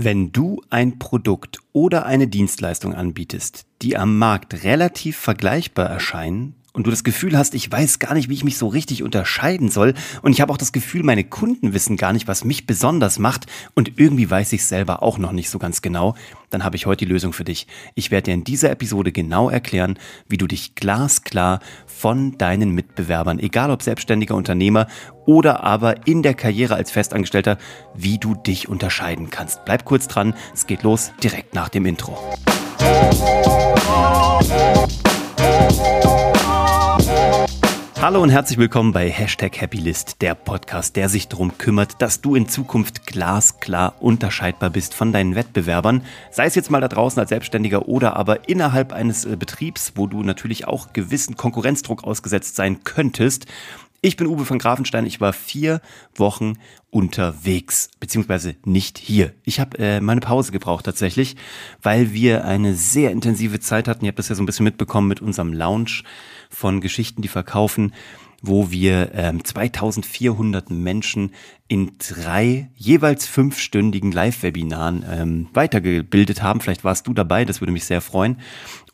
Wenn du ein Produkt oder eine Dienstleistung anbietest, die am Markt relativ vergleichbar erscheinen, und du das Gefühl hast, ich weiß gar nicht, wie ich mich so richtig unterscheiden soll und ich habe auch das Gefühl, meine Kunden wissen gar nicht, was mich besonders macht und irgendwie weiß ich selber auch noch nicht so ganz genau, dann habe ich heute die Lösung für dich. Ich werde dir in dieser Episode genau erklären, wie du dich glasklar von deinen Mitbewerbern, egal ob selbstständiger Unternehmer oder aber in der Karriere als Festangestellter, wie du dich unterscheiden kannst. Bleib kurz dran, es geht los direkt nach dem Intro. Hallo und herzlich willkommen bei Hashtag Happylist, der Podcast, der sich darum kümmert, dass du in Zukunft glasklar unterscheidbar bist von deinen Wettbewerbern. Sei es jetzt mal da draußen als Selbstständiger oder aber innerhalb eines äh, Betriebs, wo du natürlich auch gewissen Konkurrenzdruck ausgesetzt sein könntest. Ich bin Uwe von Grafenstein. Ich war vier Wochen unterwegs, beziehungsweise nicht hier. Ich habe äh, meine Pause gebraucht tatsächlich, weil wir eine sehr intensive Zeit hatten. Ihr habt das ja so ein bisschen mitbekommen mit unserem Lounge von Geschichten, die verkaufen wo wir ähm, 2400 Menschen in drei jeweils fünfstündigen Live-Webinaren ähm, weitergebildet haben. Vielleicht warst du dabei, das würde mich sehr freuen.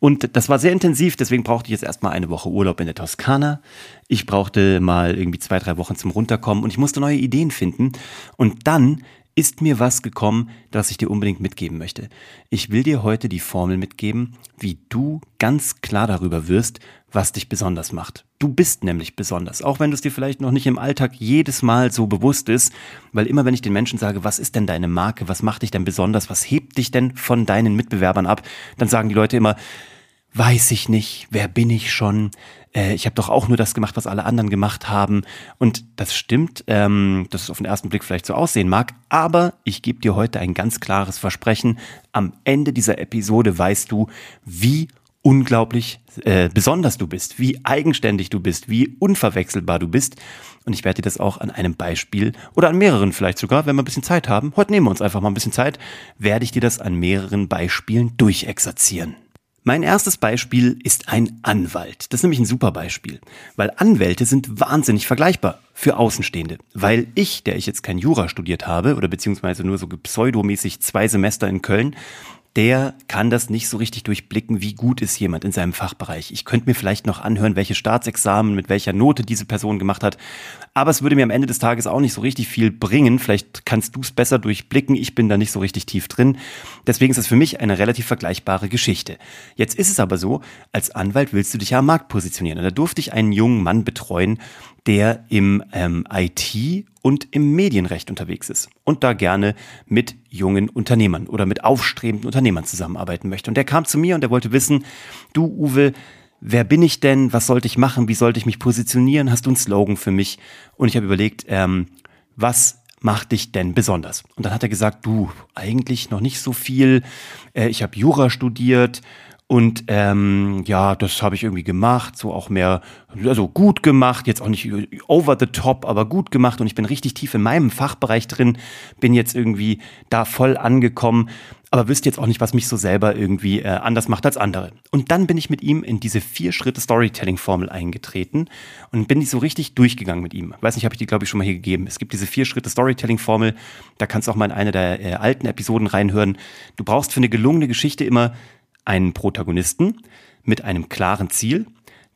Und das war sehr intensiv, deswegen brauchte ich jetzt erstmal eine Woche Urlaub in der Toskana. Ich brauchte mal irgendwie zwei, drei Wochen zum Runterkommen und ich musste neue Ideen finden. Und dann ist mir was gekommen, das ich dir unbedingt mitgeben möchte. Ich will dir heute die Formel mitgeben, wie du ganz klar darüber wirst, was dich besonders macht. Du bist nämlich besonders, auch wenn du es dir vielleicht noch nicht im Alltag jedes Mal so bewusst ist, weil immer wenn ich den Menschen sage, was ist denn deine Marke, was macht dich denn besonders, was hebt dich denn von deinen Mitbewerbern ab, dann sagen die Leute immer, weiß ich nicht, wer bin ich schon, äh, ich habe doch auch nur das gemacht, was alle anderen gemacht haben. Und das stimmt, ähm, dass es auf den ersten Blick vielleicht so aussehen mag, aber ich gebe dir heute ein ganz klares Versprechen. Am Ende dieser Episode weißt du, wie unglaublich äh, besonders du bist, wie eigenständig du bist, wie unverwechselbar du bist. Und ich werde dir das auch an einem Beispiel oder an mehreren vielleicht sogar, wenn wir ein bisschen Zeit haben, heute nehmen wir uns einfach mal ein bisschen Zeit, werde ich dir das an mehreren Beispielen durchexerzieren. Mein erstes Beispiel ist ein Anwalt. Das ist nämlich ein super Beispiel, weil Anwälte sind wahnsinnig vergleichbar für Außenstehende. Weil ich, der ich jetzt kein Jura studiert habe oder beziehungsweise nur so pseudomäßig zwei Semester in Köln, der kann das nicht so richtig durchblicken, wie gut ist jemand in seinem Fachbereich. Ich könnte mir vielleicht noch anhören, welche Staatsexamen mit welcher Note diese Person gemacht hat, aber es würde mir am Ende des Tages auch nicht so richtig viel bringen. Vielleicht kannst du es besser durchblicken, ich bin da nicht so richtig tief drin. Deswegen ist es für mich eine relativ vergleichbare Geschichte. Jetzt ist es aber so, als Anwalt willst du dich ja am Markt positionieren. Und da durfte ich einen jungen Mann betreuen, der im ähm, IT und im Medienrecht unterwegs ist und da gerne mit jungen Unternehmern oder mit aufstrebenden Unternehmern zusammenarbeiten möchte. Und der kam zu mir und der wollte wissen, du Uwe, wer bin ich denn? Was sollte ich machen? Wie sollte ich mich positionieren? Hast du einen Slogan für mich? Und ich habe überlegt, ähm, was macht dich denn besonders? Und dann hat er gesagt, du, eigentlich noch nicht so viel. Äh, ich habe Jura studiert und ähm, ja, das habe ich irgendwie gemacht, so auch mehr, also gut gemacht, jetzt auch nicht over the top, aber gut gemacht. Und ich bin richtig tief in meinem Fachbereich drin, bin jetzt irgendwie da voll angekommen, aber wüsste jetzt auch nicht, was mich so selber irgendwie äh, anders macht als andere. Und dann bin ich mit ihm in diese vier Schritte Storytelling-Formel eingetreten und bin die so richtig durchgegangen mit ihm. Weiß nicht, habe ich die, glaube ich, schon mal hier gegeben. Es gibt diese vier Schritte Storytelling-Formel, da kannst du auch mal in eine der äh, alten Episoden reinhören. Du brauchst für eine gelungene Geschichte immer einen Protagonisten mit einem klaren Ziel,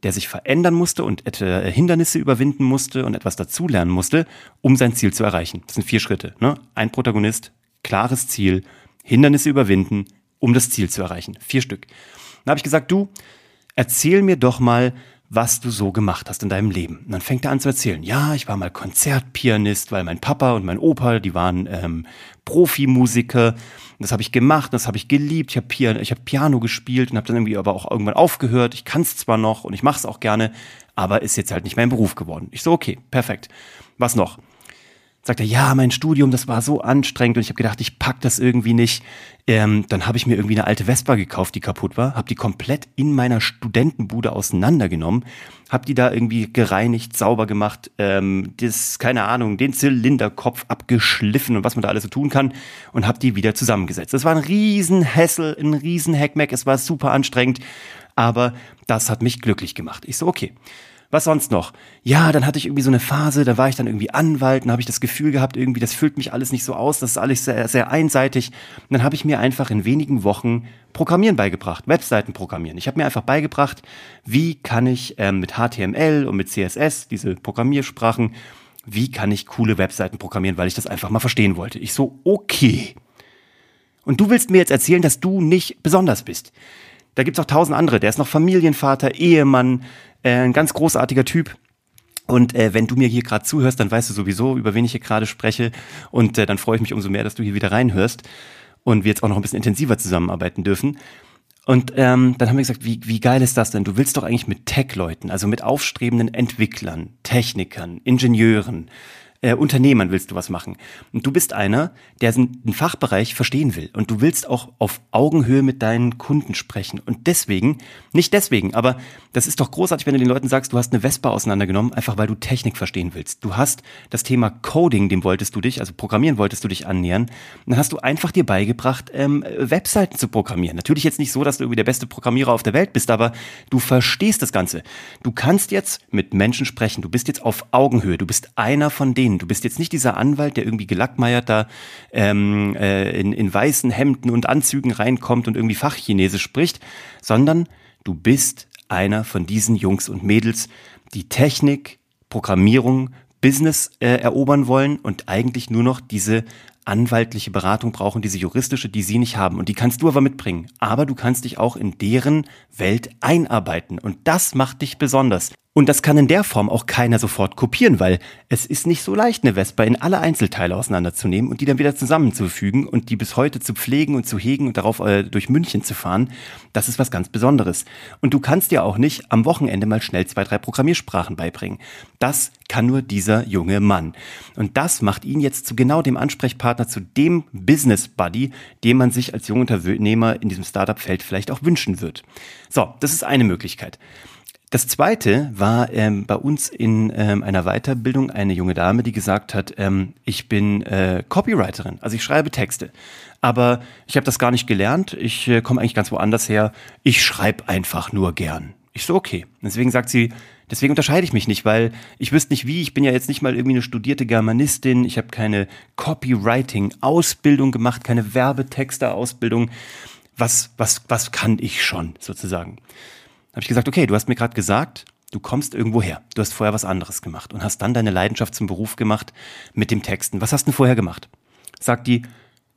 der sich verändern musste und Hindernisse überwinden musste und etwas dazulernen musste, um sein Ziel zu erreichen. Das sind vier Schritte. Ne? Ein Protagonist, klares Ziel, Hindernisse überwinden, um das Ziel zu erreichen. Vier Stück. Dann habe ich gesagt, du, erzähl mir doch mal, was du so gemacht hast in deinem Leben. Und dann fängt er an zu erzählen, ja, ich war mal Konzertpianist, weil mein Papa und mein Opa, die waren ähm, Profimusiker. Das habe ich gemacht, das habe ich geliebt. Ich habe Piano, ich hab Piano gespielt und habe dann irgendwie aber auch irgendwann aufgehört. Ich kann es zwar noch und ich mache es auch gerne, aber ist jetzt halt nicht mein Beruf geworden. Ich so, okay, perfekt. Was noch? Sagt er, ja, mein Studium, das war so anstrengend und ich habe gedacht, ich pack das irgendwie nicht. Ähm, dann habe ich mir irgendwie eine alte Vespa gekauft, die kaputt war, habe die komplett in meiner Studentenbude auseinandergenommen, habe die da irgendwie gereinigt, sauber gemacht, ähm, das, keine Ahnung, den Zylinderkopf abgeschliffen und was man da alles so tun kann und habe die wieder zusammengesetzt. Das war ein Riesenhässel, ein Riesenhackmack, es war super anstrengend, aber das hat mich glücklich gemacht. Ich so, okay. Was sonst noch? Ja, dann hatte ich irgendwie so eine Phase, da war ich dann irgendwie Anwalt, dann habe ich das Gefühl gehabt, irgendwie, das füllt mich alles nicht so aus, das ist alles sehr, sehr einseitig. Und dann habe ich mir einfach in wenigen Wochen Programmieren beigebracht, Webseiten programmieren. Ich habe mir einfach beigebracht, wie kann ich ähm, mit HTML und mit CSS, diese Programmiersprachen, wie kann ich coole Webseiten programmieren, weil ich das einfach mal verstehen wollte. Ich so, okay. Und du willst mir jetzt erzählen, dass du nicht besonders bist. Da gibt's auch tausend andere. Der ist noch Familienvater, Ehemann, äh, ein ganz großartiger Typ. Und äh, wenn du mir hier gerade zuhörst, dann weißt du sowieso, über wen ich hier gerade spreche. Und äh, dann freue ich mich umso mehr, dass du hier wieder reinhörst und wir jetzt auch noch ein bisschen intensiver zusammenarbeiten dürfen. Und ähm, dann haben wir gesagt, wie, wie geil ist das denn? Du willst doch eigentlich mit Tech-Leuten, also mit aufstrebenden Entwicklern, Technikern, Ingenieuren, äh, Unternehmern willst du was machen. Und du bist einer, der einen Fachbereich verstehen will. Und du willst auch auf Augenhöhe mit deinen Kunden sprechen. Und deswegen, nicht deswegen, aber das ist doch großartig, wenn du den Leuten sagst, du hast eine Vespa auseinandergenommen, einfach weil du Technik verstehen willst. Du hast das Thema Coding, dem wolltest du dich, also Programmieren wolltest du dich annähern. Und dann hast du einfach dir beigebracht, ähm, Webseiten zu programmieren. Natürlich jetzt nicht so, dass du irgendwie der beste Programmierer auf der Welt bist, aber du verstehst das Ganze. Du kannst jetzt mit Menschen sprechen. Du bist jetzt auf Augenhöhe. Du bist einer von denen denen. Du bist jetzt nicht dieser Anwalt, der irgendwie gelackmeiert da ähm, äh, in, in weißen Hemden und Anzügen reinkommt und irgendwie Fachchinesisch spricht, sondern du bist einer von diesen Jungs und Mädels, die Technik, Programmierung, Business äh, erobern wollen und eigentlich nur noch diese anwaltliche Beratung brauchen, diese juristische, die sie nicht haben. Und die kannst du aber mitbringen. Aber du kannst dich auch in deren Welt einarbeiten. Und das macht dich besonders. Und das kann in der Form auch keiner sofort kopieren, weil es ist nicht so leicht, eine Vespa in alle Einzelteile auseinanderzunehmen und die dann wieder zusammenzufügen und die bis heute zu pflegen und zu hegen und darauf äh, durch München zu fahren. Das ist was ganz Besonderes. Und du kannst dir auch nicht am Wochenende mal schnell zwei, drei Programmiersprachen beibringen. Das kann nur dieser junge Mann. Und das macht ihn jetzt zu genau dem Ansprechpartner, zu dem Business Buddy, den man sich als junger Unternehmer in diesem Startup-Feld vielleicht auch wünschen wird. So, das ist eine Möglichkeit. Das zweite war ähm, bei uns in ähm, einer Weiterbildung eine junge Dame, die gesagt hat, ähm, ich bin äh, Copywriterin, also ich schreibe Texte. Aber ich habe das gar nicht gelernt, ich äh, komme eigentlich ganz woanders her, ich schreibe einfach nur gern. Ich so, okay. Deswegen sagt sie, deswegen unterscheide ich mich nicht, weil ich wüsste nicht wie, ich bin ja jetzt nicht mal irgendwie eine studierte Germanistin, ich habe keine Copywriting-Ausbildung gemacht, keine Werbetexter-Ausbildung. Was, was, was kann ich schon sozusagen? Habe ich gesagt, okay, du hast mir gerade gesagt, du kommst irgendwo her. Du hast vorher was anderes gemacht und hast dann deine Leidenschaft zum Beruf gemacht mit dem Texten. Was hast du vorher gemacht? Sagt die,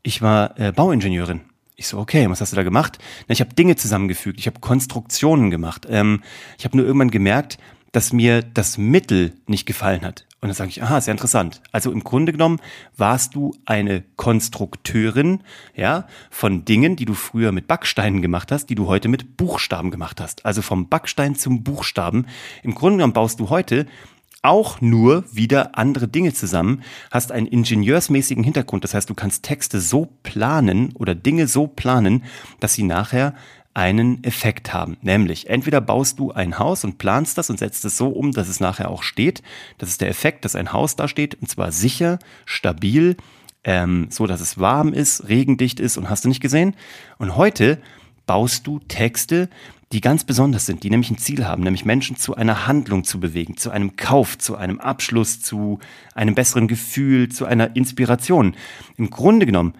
ich war äh, Bauingenieurin. Ich so, okay, was hast du da gemacht? Na, ich habe Dinge zusammengefügt, ich habe Konstruktionen gemacht. Ähm, ich habe nur irgendwann gemerkt, dass mir das Mittel nicht gefallen hat. Und dann sage ich, aha, sehr interessant. Also im Grunde genommen warst du eine Konstrukteurin, ja, von Dingen, die du früher mit Backsteinen gemacht hast, die du heute mit Buchstaben gemacht hast. Also vom Backstein zum Buchstaben. Im Grunde genommen baust du heute auch nur wieder andere Dinge zusammen, hast einen ingenieursmäßigen Hintergrund. Das heißt, du kannst Texte so planen oder Dinge so planen, dass sie nachher einen Effekt haben. Nämlich, entweder baust du ein Haus und planst das und setzt es so um, dass es nachher auch steht. Das ist der Effekt, dass ein Haus da steht und zwar sicher, stabil, ähm, so dass es warm ist, regendicht ist und hast du nicht gesehen. Und heute baust du Texte, die ganz besonders sind, die nämlich ein Ziel haben, nämlich Menschen zu einer Handlung zu bewegen, zu einem Kauf, zu einem Abschluss, zu einem besseren Gefühl, zu einer Inspiration. Im Grunde genommen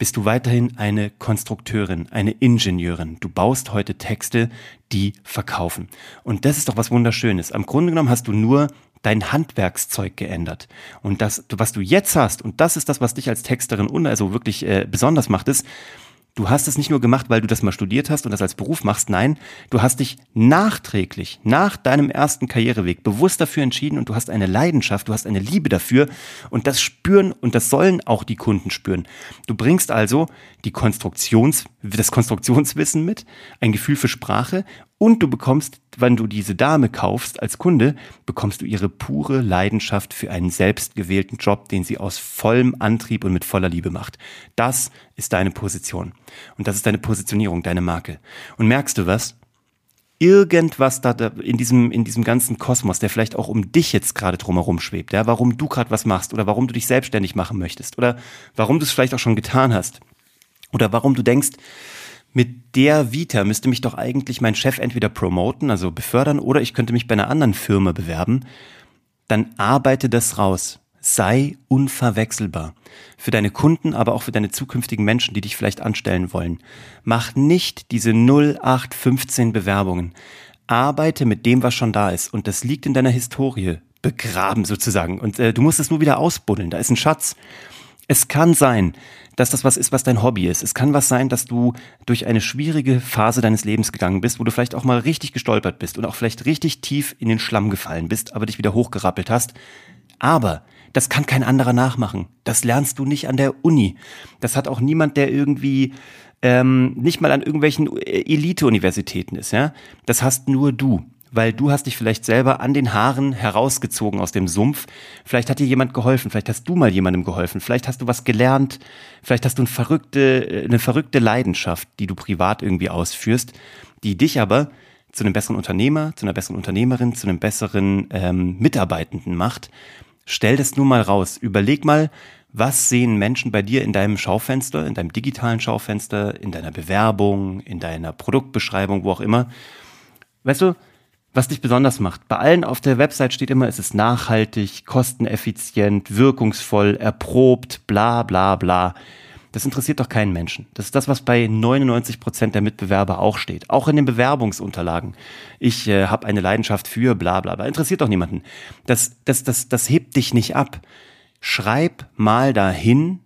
bist du weiterhin eine Konstrukteurin, eine Ingenieurin. Du baust heute Texte, die verkaufen. Und das ist doch was Wunderschönes. Am Grunde genommen hast du nur dein Handwerkszeug geändert. Und das, was du jetzt hast, und das ist das, was dich als Texterin also wirklich äh, besonders macht, ist, Du hast es nicht nur gemacht, weil du das mal studiert hast und das als Beruf machst. Nein, du hast dich nachträglich, nach deinem ersten Karriereweg, bewusst dafür entschieden und du hast eine Leidenschaft, du hast eine Liebe dafür und das spüren und das sollen auch die Kunden spüren. Du bringst also die Konstruktions, das Konstruktionswissen mit, ein Gefühl für Sprache und du bekommst, wenn du diese Dame kaufst als Kunde, bekommst du ihre pure Leidenschaft für einen selbstgewählten Job, den sie aus vollem Antrieb und mit voller Liebe macht. Das ist deine Position. Und das ist deine Positionierung, deine Marke. Und merkst du was? Irgendwas da in diesem, in diesem ganzen Kosmos, der vielleicht auch um dich jetzt gerade drumherum schwebt, ja, warum du gerade was machst oder warum du dich selbstständig machen möchtest oder warum du es vielleicht auch schon getan hast oder warum du denkst, Mit der Vita müsste mich doch eigentlich mein Chef entweder promoten, also befördern, oder ich könnte mich bei einer anderen Firma bewerben. Dann arbeite das raus. Sei unverwechselbar. Für deine Kunden, aber auch für deine zukünftigen Menschen, die dich vielleicht anstellen wollen. Mach nicht diese 0815 Bewerbungen. Arbeite mit dem, was schon da ist. Und das liegt in deiner Historie. Begraben sozusagen. Und äh, du musst es nur wieder ausbuddeln. Da ist ein Schatz. Es kann sein, dass das was ist, was dein Hobby ist. Es kann was sein, dass du durch eine schwierige Phase deines Lebens gegangen bist, wo du vielleicht auch mal richtig gestolpert bist und auch vielleicht richtig tief in den Schlamm gefallen bist, aber dich wieder hochgerappelt hast. Aber das kann kein anderer nachmachen. Das lernst du nicht an der Uni. Das hat auch niemand, der irgendwie ähm, nicht mal an irgendwelchen Elite-Universitäten ist. Ja, das hast nur du weil du hast dich vielleicht selber an den Haaren herausgezogen aus dem Sumpf. Vielleicht hat dir jemand geholfen, vielleicht hast du mal jemandem geholfen, vielleicht hast du was gelernt, vielleicht hast du eine verrückte, eine verrückte Leidenschaft, die du privat irgendwie ausführst, die dich aber zu einem besseren Unternehmer, zu einer besseren Unternehmerin, zu einem besseren ähm, Mitarbeitenden macht. Stell das nur mal raus. Überleg mal, was sehen Menschen bei dir in deinem Schaufenster, in deinem digitalen Schaufenster, in deiner Bewerbung, in deiner Produktbeschreibung, wo auch immer. Weißt du, was dich besonders macht. Bei allen auf der Website steht immer, es ist nachhaltig, kosteneffizient, wirkungsvoll, erprobt, bla bla bla. Das interessiert doch keinen Menschen. Das ist das, was bei 99 Prozent der Mitbewerber auch steht. Auch in den Bewerbungsunterlagen. Ich äh, habe eine Leidenschaft für bla bla bla. Interessiert doch niemanden. Das, das, das, das hebt dich nicht ab. Schreib mal dahin,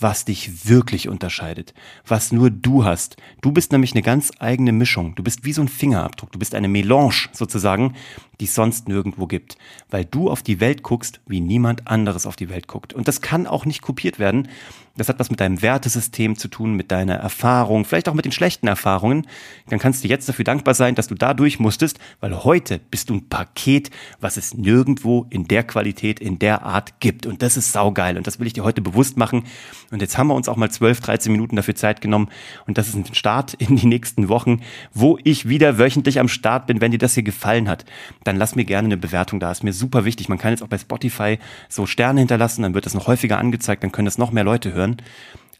was dich wirklich unterscheidet, was nur du hast. Du bist nämlich eine ganz eigene Mischung. Du bist wie so ein Fingerabdruck. Du bist eine Melange sozusagen, die es sonst nirgendwo gibt, weil du auf die Welt guckst, wie niemand anderes auf die Welt guckt. Und das kann auch nicht kopiert werden. Das hat was mit deinem Wertesystem zu tun, mit deiner Erfahrung, vielleicht auch mit den schlechten Erfahrungen. Dann kannst du jetzt dafür dankbar sein, dass du da durch musstest, weil heute bist du ein Paket, was es nirgendwo in der Qualität, in der Art gibt. Und das ist saugeil. Und das will ich dir heute bewusst machen. Und jetzt haben wir uns auch mal 12, 13 Minuten dafür Zeit genommen. Und das ist ein Start in die nächsten Wochen, wo ich wieder wöchentlich am Start bin, wenn dir das hier gefallen hat. Dann lass mir gerne eine Bewertung da. Ist mir super wichtig. Man kann jetzt auch bei Spotify so Sterne hinterlassen, dann wird das noch häufiger angezeigt, dann können das noch mehr Leute hören.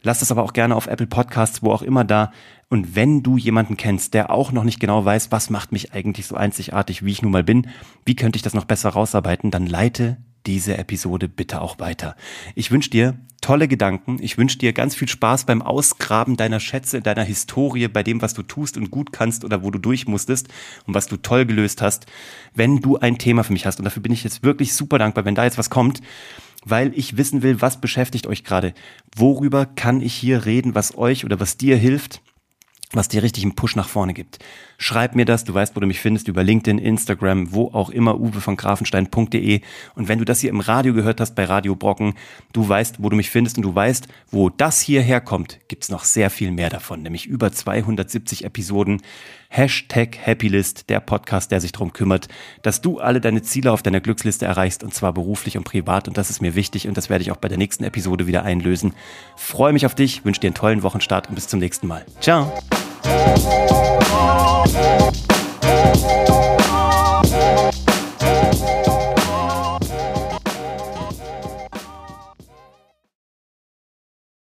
Lass das aber auch gerne auf Apple Podcasts, wo auch immer da. Und wenn du jemanden kennst, der auch noch nicht genau weiß, was macht mich eigentlich so einzigartig, wie ich nun mal bin, wie könnte ich das noch besser rausarbeiten, dann leite diese Episode bitte auch weiter. Ich wünsche dir tolle Gedanken. Ich wünsche dir ganz viel Spaß beim Ausgraben deiner Schätze, deiner Historie, bei dem, was du tust und gut kannst oder wo du durch musstest und was du toll gelöst hast. Wenn du ein Thema für mich hast, und dafür bin ich jetzt wirklich super dankbar, wenn da jetzt was kommt, weil ich wissen will, was beschäftigt euch gerade? Worüber kann ich hier reden, was euch oder was dir hilft? Was dir richtig einen Push nach vorne gibt. Schreib mir das, du weißt, wo du mich findest, über LinkedIn, Instagram, wo auch immer, uwe von grafenstein.de. Und wenn du das hier im Radio gehört hast, bei Radio Brocken, du weißt, wo du mich findest und du weißt, wo das hier herkommt, gibt's noch sehr viel mehr davon, nämlich über 270 Episoden. Hashtag Happylist, der Podcast, der sich darum kümmert, dass du alle deine Ziele auf deiner Glücksliste erreichst und zwar beruflich und privat und das ist mir wichtig und das werde ich auch bei der nächsten Episode wieder einlösen. Freue mich auf dich, wünsche dir einen tollen Wochenstart und bis zum nächsten Mal. Ciao! Thank